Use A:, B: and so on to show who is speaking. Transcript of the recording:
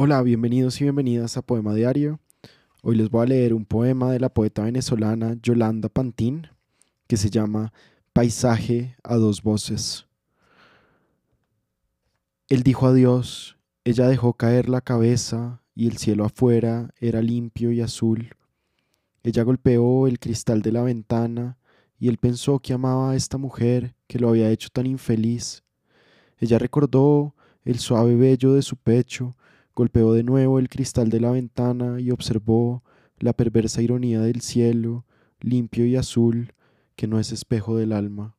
A: Hola, bienvenidos y bienvenidas a Poema Diario. Hoy les voy a leer un poema de la poeta venezolana Yolanda Pantín que se llama Paisaje a dos voces. Él dijo adiós, ella dejó caer la cabeza y el cielo afuera era limpio y azul. Ella golpeó el cristal de la ventana y él pensó que amaba a esta mujer que lo había hecho tan infeliz. Ella recordó el suave vello de su pecho Golpeó de nuevo el cristal de la ventana y observó la perversa ironía del cielo, limpio y azul, que no es espejo del alma.